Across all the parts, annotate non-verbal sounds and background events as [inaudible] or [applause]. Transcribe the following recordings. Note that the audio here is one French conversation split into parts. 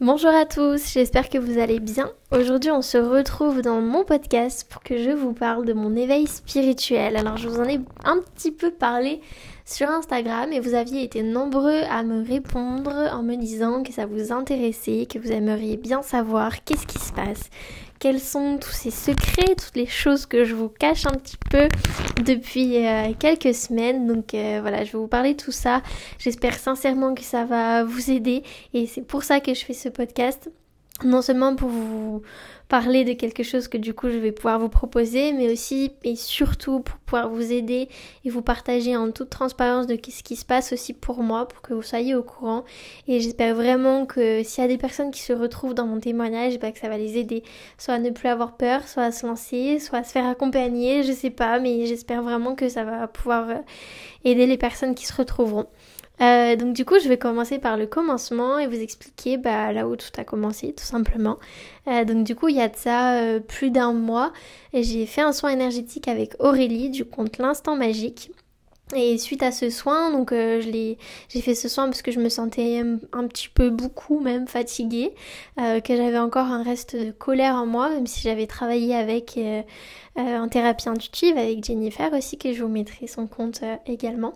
Bonjour à tous, j'espère que vous allez bien. Aujourd'hui on se retrouve dans mon podcast pour que je vous parle de mon éveil spirituel. Alors je vous en ai un petit peu parlé sur Instagram et vous aviez été nombreux à me répondre en me disant que ça vous intéressait, que vous aimeriez bien savoir qu'est-ce qui se passe, quels sont tous ces secrets, toutes les choses que je vous cache un petit peu depuis euh, quelques semaines. Donc euh, voilà, je vais vous parler de tout ça. J'espère sincèrement que ça va vous aider et c'est pour ça que je fais ce podcast non seulement pour vous parler de quelque chose que du coup je vais pouvoir vous proposer, mais aussi et surtout pour pouvoir vous aider et vous partager en toute transparence de ce qui se passe aussi pour moi, pour que vous soyez au courant. Et j'espère vraiment que s'il y a des personnes qui se retrouvent dans mon témoignage, bah, que ça va les aider, soit à ne plus avoir peur, soit à se lancer, soit à se faire accompagner, je sais pas, mais j'espère vraiment que ça va pouvoir euh, aider les personnes qui se retrouveront. Euh, donc du coup, je vais commencer par le commencement et vous expliquer bah, là où tout a commencé, tout simplement. Euh, donc du coup, il y a de ça euh, plus d'un mois, j'ai fait un soin énergétique avec Aurélie du compte L'Instant Magique. Et suite à ce soin, donc je j'ai fait ce soin parce que je me sentais un petit peu beaucoup même fatiguée, que j'avais encore un reste de colère en moi, même si j'avais travaillé avec en thérapie intuitive avec Jennifer aussi, que je vous mettrai son compte également.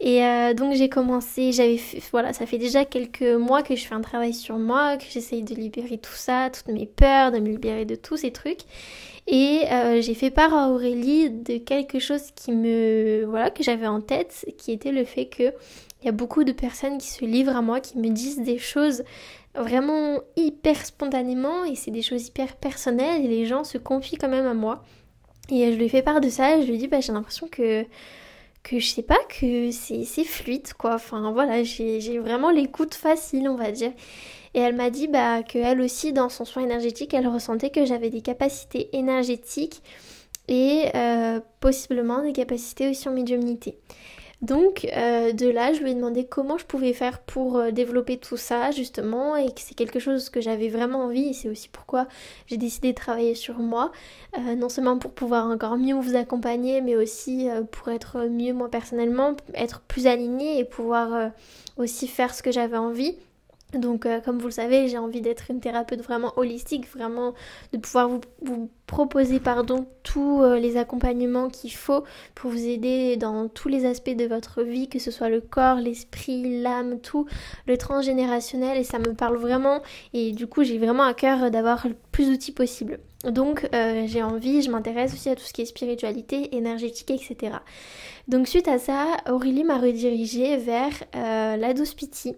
Et donc j'ai commencé, j'avais voilà, ça fait déjà quelques mois que je fais un travail sur moi, que j'essaye de libérer tout ça, toutes mes peurs, de me libérer de tous ces trucs. Et euh, j'ai fait part à Aurélie de quelque chose qui me voilà que j'avais en tête, qui était le fait que il y a beaucoup de personnes qui se livrent à moi, qui me disent des choses vraiment hyper spontanément et c'est des choses hyper personnelles et les gens se confient quand même à moi. Et je lui ai fait part de ça je lui dit bah j'ai l'impression que que je sais pas que c'est fluide quoi. Enfin voilà, j'ai vraiment l'écoute facile on va dire. Et elle m'a dit bah, qu'elle aussi, dans son soin énergétique, elle ressentait que j'avais des capacités énergétiques et euh, possiblement des capacités aussi en médiumnité. Donc euh, de là, je lui ai demandé comment je pouvais faire pour euh, développer tout ça justement et que c'est quelque chose que j'avais vraiment envie et c'est aussi pourquoi j'ai décidé de travailler sur moi, non seulement pour pouvoir encore mieux vous accompagner mais aussi pour être mieux moi personnellement, être plus alignée et pouvoir aussi faire ce que j'avais envie. Donc, euh, comme vous le savez, j'ai envie d'être une thérapeute vraiment holistique, vraiment de pouvoir vous, proposer, pardon, tous euh, les accompagnements qu'il faut pour vous aider dans tous les aspects de votre vie, que ce soit le corps, l'esprit, l'âme, tout, le transgénérationnel, et ça me parle vraiment. Et du coup, j'ai vraiment à cœur d'avoir le plus d'outils possible. Donc, euh, j'ai envie, je m'intéresse aussi à tout ce qui est spiritualité, énergétique, etc. Donc, suite à ça, Aurélie m'a redirigée vers la douce pitié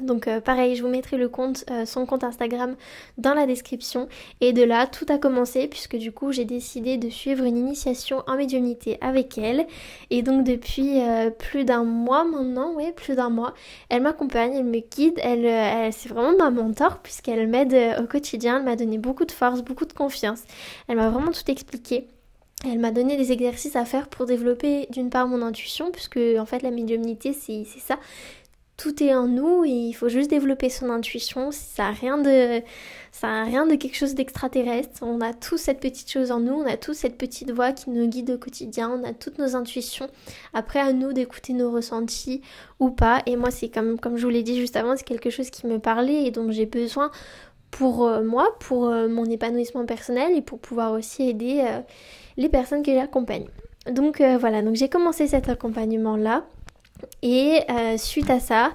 donc euh, pareil, je vous mettrai le compte, euh, son compte Instagram dans la description. Et de là, tout a commencé puisque du coup, j'ai décidé de suivre une initiation en médiumnité avec elle. Et donc depuis euh, plus d'un mois maintenant, oui, plus d'un mois, elle m'accompagne, elle me guide, elle, elle c'est vraiment ma mentor puisqu'elle m'aide au quotidien, elle m'a donné beaucoup de force, beaucoup de confiance. Elle m'a vraiment tout expliqué. Elle m'a donné des exercices à faire pour développer d'une part mon intuition, puisque en fait la médiumnité c'est ça, tout est en nous il faut juste développer son intuition. Ça n'a rien de, ça a rien de quelque chose d'extraterrestre. On a tous cette petite chose en nous, on a tous cette petite voix qui nous guide au quotidien, on a toutes nos intuitions. Après à nous d'écouter nos ressentis ou pas. Et moi c'est comme, comme je vous l'ai dit juste avant, c'est quelque chose qui me parlait et dont j'ai besoin pour euh, moi, pour euh, mon épanouissement personnel et pour pouvoir aussi aider euh, les personnes que j'accompagne. Donc voilà, donc j'ai commencé cet accompagnement là. Et euh, suite à ça,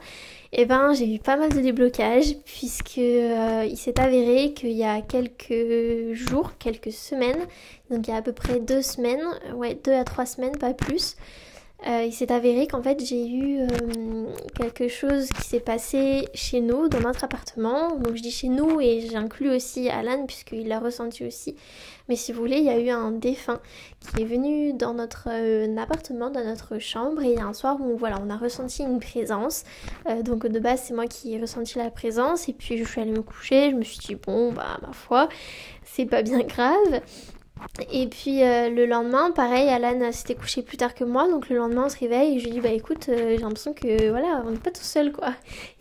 eh ben, j'ai eu pas mal de déblocages puisque euh, il s'est avéré qu'il y a quelques jours, quelques semaines, donc il y a à peu près deux semaines, ouais, deux à trois semaines, pas plus, euh, il s'est avéré qu'en fait j'ai eu quelque chose qui s'est passé chez nous, dans notre appartement. Donc je dis chez nous et j'inclus aussi Alan puisqu'il l'a ressenti aussi. Mais si vous voulez, il y a eu un défunt qui est venu dans notre euh, appartement, dans notre chambre. Et il y a un soir où voilà, on a ressenti une présence. Euh, donc de base, c'est moi qui ai ressenti la présence. Et puis je suis allée me coucher. Je me suis dit, bon, bah ma foi, c'est pas bien grave. Et puis euh, le lendemain, pareil, Alan s'était couché plus tard que moi, donc le lendemain on se réveille et je lui dis bah écoute, euh, j'ai l'impression que voilà, on n'est pas tout seul quoi.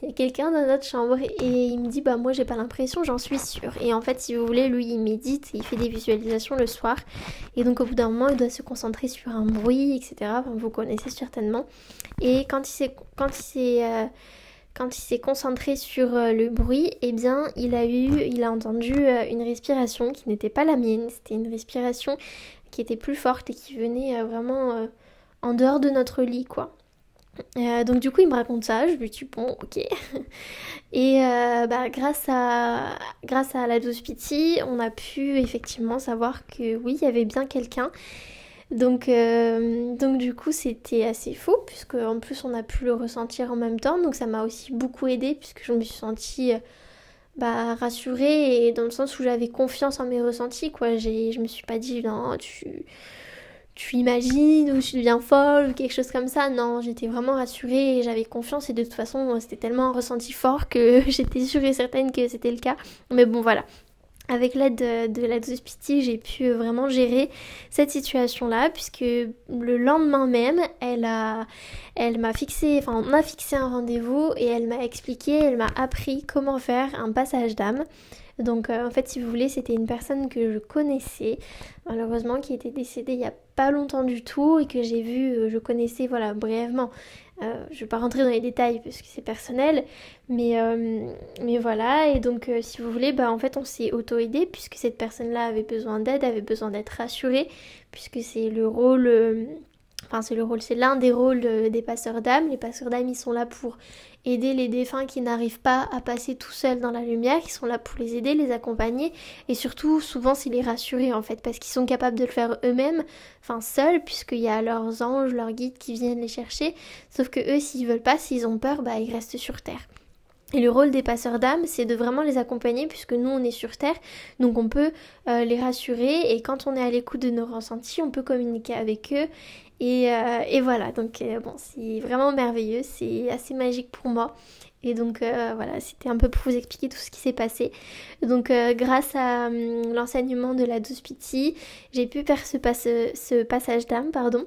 Il y a quelqu'un dans notre chambre et il me dit bah moi j'ai pas l'impression, j'en suis sûre. Et en fait, si vous voulez, lui il médite, il fait des visualisations le soir et donc au bout d'un moment il doit se concentrer sur un bruit, etc. Enfin, vous connaissez certainement. Et quand il s'est quand il s'est euh, quand il s'est concentré sur le bruit, eh bien, il a eu, il a entendu une respiration qui n'était pas la mienne. C'était une respiration qui était plus forte et qui venait vraiment en dehors de notre lit, quoi. Euh, donc du coup il me raconte ça, je lui dis bon ok. [laughs] Et euh, bah, grâce à grâce à la on a pu effectivement savoir que oui il y avait bien quelqu'un. Donc, euh, donc du coup c'était assez fou puisque en plus on a pu le ressentir en même temps. Donc ça m'a aussi beaucoup aidé puisque je me suis sentie bah, rassurée et dans le sens où j'avais confiance en mes ressentis quoi. Je me suis pas dit non tu tu imagines ou tu deviens folle ou quelque chose comme ça. Non, j'étais vraiment rassurée et j'avais confiance et de toute façon c'était tellement un ressenti fort que [laughs] j'étais sûre et certaine que c'était le cas. Mais bon voilà. Avec l'aide de, de l'aide j'ai pu vraiment gérer cette situation-là puisque le lendemain même, elle a, elle m'a fixé, enfin on a fixé un rendez-vous et elle m'a expliqué, elle m'a appris comment faire un passage d'âme. Donc euh, en fait si vous voulez c'était une personne que je connaissais malheureusement qui était décédée il y a pas longtemps du tout et que j'ai vu, euh, je connaissais voilà brièvement. Euh, je vais pas rentrer dans les détails parce que c'est personnel, mais, mais voilà, et donc si vous voulez, bah, en fait on s'est auto-aidé puisque cette personne-là avait besoin d'aide, avait besoin d'être rassurée, puisque c'est le rôle Enfin, c'est le rôle, c'est l'un des rôles des passeurs d'âme. Les passeurs d'âme, ils sont là pour aider les défunts qui n'arrivent pas à passer tout seuls dans la lumière. Ils sont là pour les aider, les accompagner et surtout, souvent, c'est les rassurer en fait, parce qu'ils sont capables de le faire eux-mêmes, enfin seuls, puisqu'il y a leurs anges, leurs guides qui viennent les chercher. Sauf que eux, s'ils veulent pas, s'ils ont peur, bah ils restent sur terre. Et le rôle des passeurs d'âme, c'est de vraiment les accompagner puisque nous on est sur Terre, donc on peut euh, les rassurer et quand on est à l'écoute de nos ressentis, on peut communiquer avec eux. Et, euh, voilà, donc euh, bon, c'est vraiment merveilleux, c'est assez magique pour moi. Et donc voilà, c'était un peu pour vous expliquer tout ce qui s'est passé. Donc grâce à hum, l'enseignement de la douce pitié, j'ai pu faire ce, ce passage d'âme, pardon.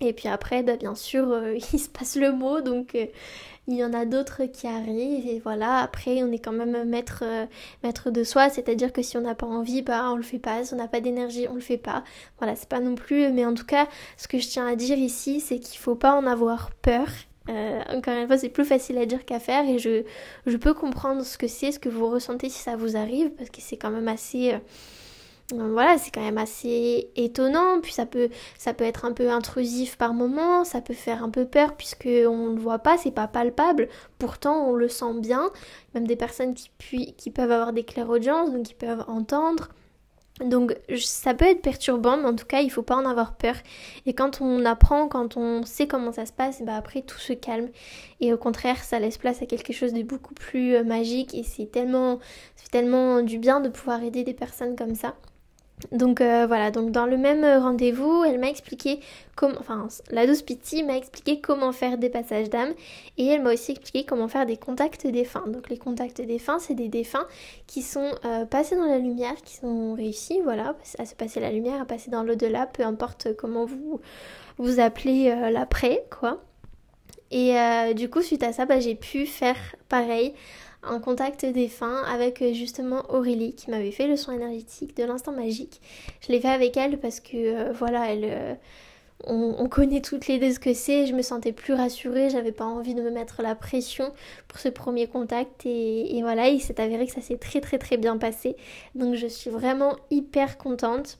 Et puis après, bah, bien sûr, [laughs] il se passe le mot, donc il y en a d'autres qui arrivent et voilà, après on est quand même maître, euh, maître de soi, c'est-à-dire que si on n'a pas envie, bah on le fait pas, si on n'a pas d'énergie, on le fait pas. Voilà, c'est pas non plus, mais en tout cas, ce que je tiens à dire ici, c'est qu'il faut pas en avoir peur. Euh, encore une fois, c'est plus facile à dire qu'à faire et je peux comprendre ce que c'est, ce que vous ressentez si ça vous arrive, parce que c'est quand même assez... Voilà, c'est quand même assez étonnant, puis ça peut, ça peut être un peu intrusif par moment, ça peut faire un peu peur puisque on ne le voit pas, c'est pas palpable, pourtant on le sent bien, même des personnes qui, qui peuvent avoir des clairaudiences, donc qui peuvent entendre. Donc ça peut être perturbant, mais en tout cas il faut pas en avoir peur. Et quand on apprend, quand on sait comment ça se passe, bah après tout se calme. Et au contraire, ça laisse place à quelque chose de beaucoup plus euh, magique. Et c'est tellement, c'est tellement du bien de pouvoir aider des personnes comme ça. Donc euh, voilà, donc dans le même rendez-vous, elle m'a expliqué comment, enfin la douce Piti m'a expliqué comment faire des passages d'âme et elle m'a aussi expliqué comment faire des contacts défunts. Donc les contacts défunts, c'est des défunts qui sont euh, passés dans la lumière, qui sont réussis, voilà, à se passer la lumière, à passer dans l'au-delà, peu importe comment vous vous appelez euh, l'après, quoi. Et du coup, suite à ça, bah, j'ai pu faire pareil un contact défunt avec euh, justement Aurélie qui m'avait fait le soin énergétique de l'instant magique. Je l'ai fait avec elle parce que euh, voilà, elle, euh, on, connaît toutes les deux ce que c'est, je me sentais plus rassurée, j'avais pas envie de me mettre la pression pour ce premier contact et, voilà, il s'est avéré que ça s'est très très très bien passé. Donc je suis vraiment hyper contente.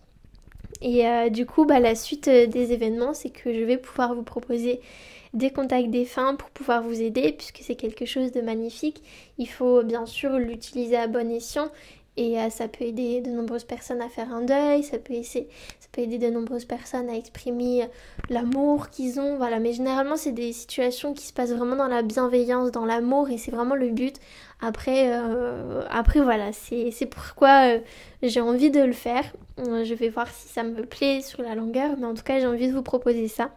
Et du coup, bah, la suite des événements, c'est que je vais pouvoir vous proposer des contacts défunts pour pouvoir vous aider puisque c'est quelque chose de magnifique. Il faut bien sûr l'utiliser à bon escient et euh, ça peut aider de nombreuses personnes à faire un deuil, ça peut, aider de nombreuses personnes à exprimer l'amour qu'ils ont. Voilà, mais généralement c'est des situations qui se passent vraiment dans la bienveillance, dans l'amour et c'est vraiment le but. Après, euh, après voilà, c'est pourquoi euh, j'ai envie de le faire. je vais voir si ça me plaît sur la longueur, mais en tout cas j'ai envie de vous proposer ça.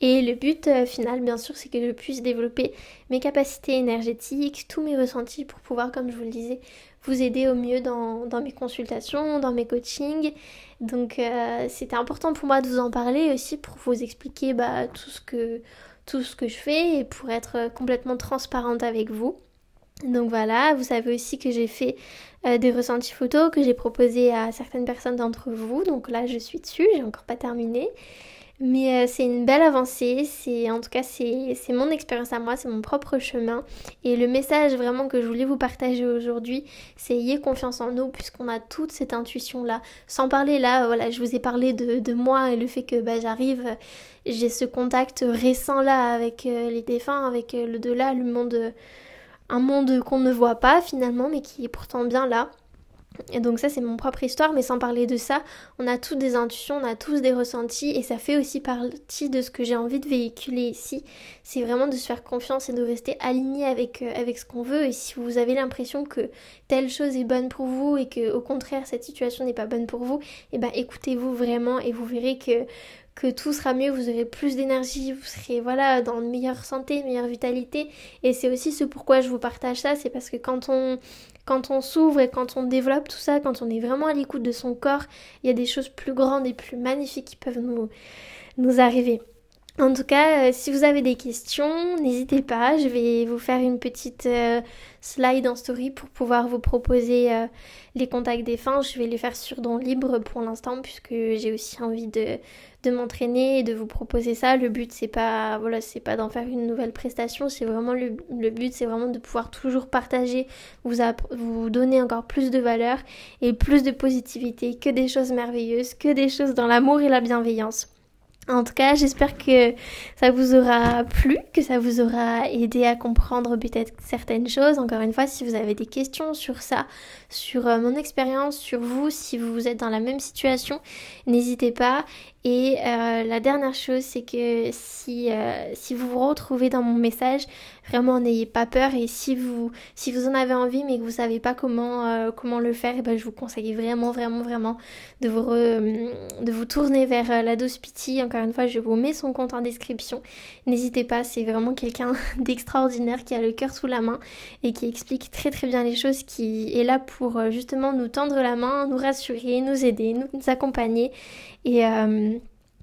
Et le but euh, final, bien sûr, c'est que je puisse développer mes capacités énergétiques, tous mes ressentis pour pouvoir, comme je vous le disais, vous aider au mieux dans, mes consultations, dans mes coachings. Donc euh, c'était important pour moi de vous en parler aussi pour vous expliquer bah, tout, ce que, je fais et pour être complètement transparente avec vous. Donc voilà, vous savez aussi que j'ai fait euh, des ressentis photos que j'ai proposés à certaines personnes d'entre vous. Donc là, je suis dessus, j'ai encore pas terminé. Mais euh, c'est une belle avancée, c'est en tout cas c'est mon expérience à moi, c'est mon propre chemin. Et le message vraiment que je voulais vous partager aujourd'hui, c'est ayez confiance en nous puisqu'on a toute cette intuition-là. Sans parler là, voilà, je vous ai parlé de, de moi et le fait que bah, j'arrive, j'ai ce contact récent là avec euh, les défunts, avec euh, le delà, le monde, un monde qu'on ne voit pas finalement, mais qui est pourtant bien là. Et donc ça c'est mon propre histoire, mais sans parler de ça, on a toutes des intuitions, on a tous des ressentis, et ça fait aussi partie de ce que j'ai envie de véhiculer ici. C'est vraiment de se faire confiance et de rester aligné avec, euh, ce qu'on veut. Et si vous avez l'impression que telle chose est bonne pour vous et que au contraire cette situation n'est pas bonne pour vous, eh ben écoutez-vous vraiment et vous verrez que que tout sera mieux, vous aurez plus d'énergie, vous serez voilà dans une meilleure santé, meilleure vitalité. Et c'est aussi ce pourquoi je vous partage ça, c'est parce que quand on quand on s'ouvre et quand on développe tout ça, quand on est vraiment à l'écoute de son corps, il y a des choses plus grandes et plus magnifiques qui peuvent nous, nous arriver. En tout cas, euh, si vous avez des questions, n'hésitez pas. Je vais vous faire une petite euh, slide en story pour pouvoir vous proposer euh, les contacts des fins. Je vais les faire sur Don Libre pour l'instant puisque j'ai aussi envie de, m'entraîner et de vous proposer ça. Le but c'est pas voilà, c'est pas d'en faire une nouvelle prestation, c'est vraiment le, le but c'est vraiment de pouvoir toujours partager, vous vous donner encore plus de valeur et plus de positivité, que des choses merveilleuses, que des choses dans l'amour et la bienveillance. En tout cas, j'espère que ça vous aura plu, que ça vous aura aidé à comprendre peut-être certaines choses. Encore une fois, si vous avez des questions sur ça, sur euh, mon expérience, sur vous, si vous êtes dans la même situation, n'hésitez pas. Et euh, la dernière chose, c'est que si, euh, si vous vous retrouvez dans mon message, vraiment n'ayez pas peur. Et si vous, si vous en avez envie mais que vous savez pas comment, comment le faire, eh ben, je vous conseille vraiment, vraiment, vraiment de vous, de vous tourner vers la Pity. Encore une fois, je vous mets son compte en description. N'hésitez pas, c'est vraiment quelqu'un [laughs] d'extraordinaire qui a le cœur sous la main et qui explique très très bien les choses, qui est là pour justement nous tendre la main, nous rassurer, nous aider, nous, accompagner. Et, euh,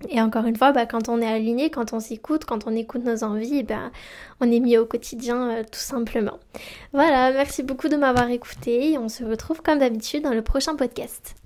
et encore une fois, bah, quand on est aligné, quand on s'écoute, quand on écoute nos envies, bah, on est mieux au quotidien euh, tout simplement. Voilà, merci beaucoup de m'avoir écouté et on se retrouve comme d'habitude dans le prochain podcast.